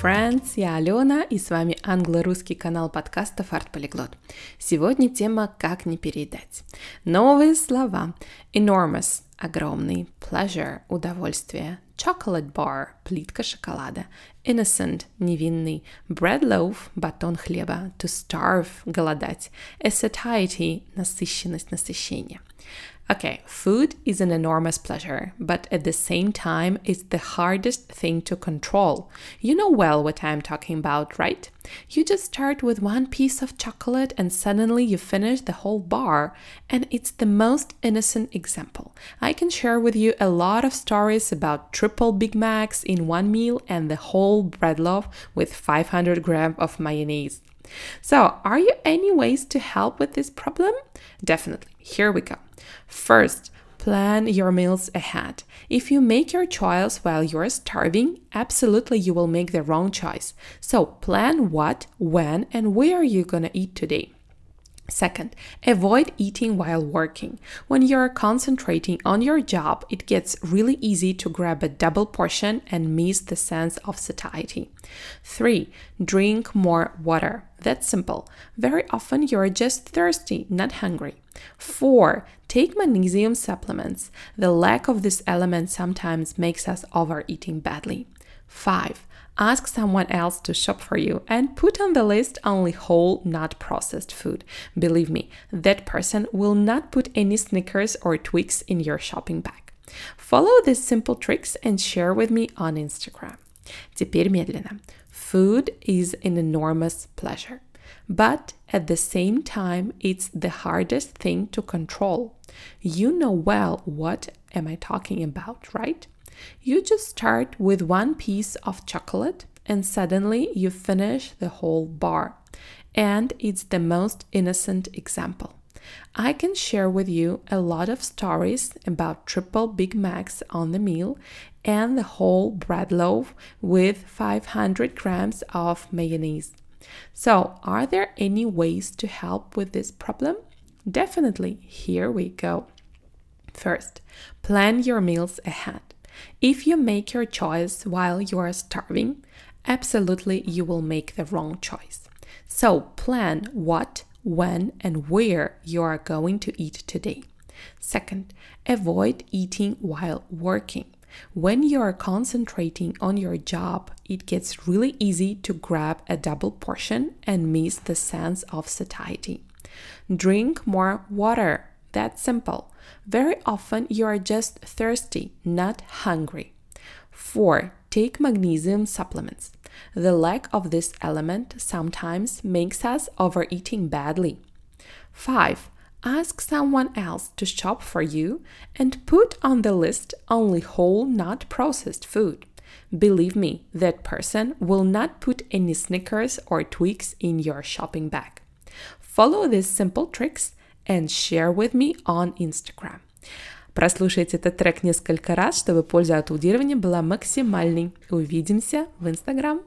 friends! Я Алена, и с вами англо-русский канал подкастов Art Polyglot. Сегодня тема «Как не передать». Новые слова. Enormous – огромный, pleasure – удовольствие, chocolate bar – плитка шоколада, innocent – невинный, bread loaf – батон хлеба, to starve – голодать, a satiety – насыщенность, насыщение – Okay, food is an enormous pleasure, but at the same time, it's the hardest thing to control. You know well what I'm talking about, right? You just start with one piece of chocolate and suddenly you finish the whole bar, and it's the most innocent example. I can share with you a lot of stories about triple Big Macs in one meal and the whole bread loaf with 500 grams of mayonnaise. So, are you any ways to help with this problem? Definitely. Here we go. First, plan your meals ahead. If you make your choice while you're starving, absolutely you will make the wrong choice. So, plan what, when, and where you're gonna eat today. Second, avoid eating while working. When you're concentrating on your job, it gets really easy to grab a double portion and miss the sense of satiety. Three, drink more water. That's simple. Very often you're just thirsty, not hungry. Four, take magnesium supplements. The lack of this element sometimes makes us overeating badly. Five, ask someone else to shop for you and put on the list only whole, not processed food. Believe me, that person will not put any Snickers or Twix in your shopping bag. Follow these simple tricks and share with me on Instagram. Теперь медленно. Food is an enormous pleasure. But at the same time, it's the hardest thing to control. You know well what am I talking about, right? You just start with one piece of chocolate and suddenly you finish the whole bar. And it's the most innocent example. I can share with you a lot of stories about triple Big Macs on the meal and the whole bread loaf with 500 grams of mayonnaise. So, are there any ways to help with this problem? Definitely, here we go. First, plan your meals ahead. If you make your choice while you are starving, absolutely you will make the wrong choice. So, plan what, when, and where you are going to eat today. Second, avoid eating while working. When you are concentrating on your job, it gets really easy to grab a double portion and miss the sense of satiety. Drink more water. That's simple. Very often you are just thirsty, not hungry. 4. Take magnesium supplements. The lack of this element sometimes makes us overeating badly. 5 ask someone else to shop for you and put on the list only whole, not processed food. Believe me, that person will not put any Snickers or Twix in your shopping bag. Follow these simple tricks and share with me on Instagram. Прослушайте этот трек несколько раз, чтобы польза от аудирования была максимальной. Увидимся в Instagram.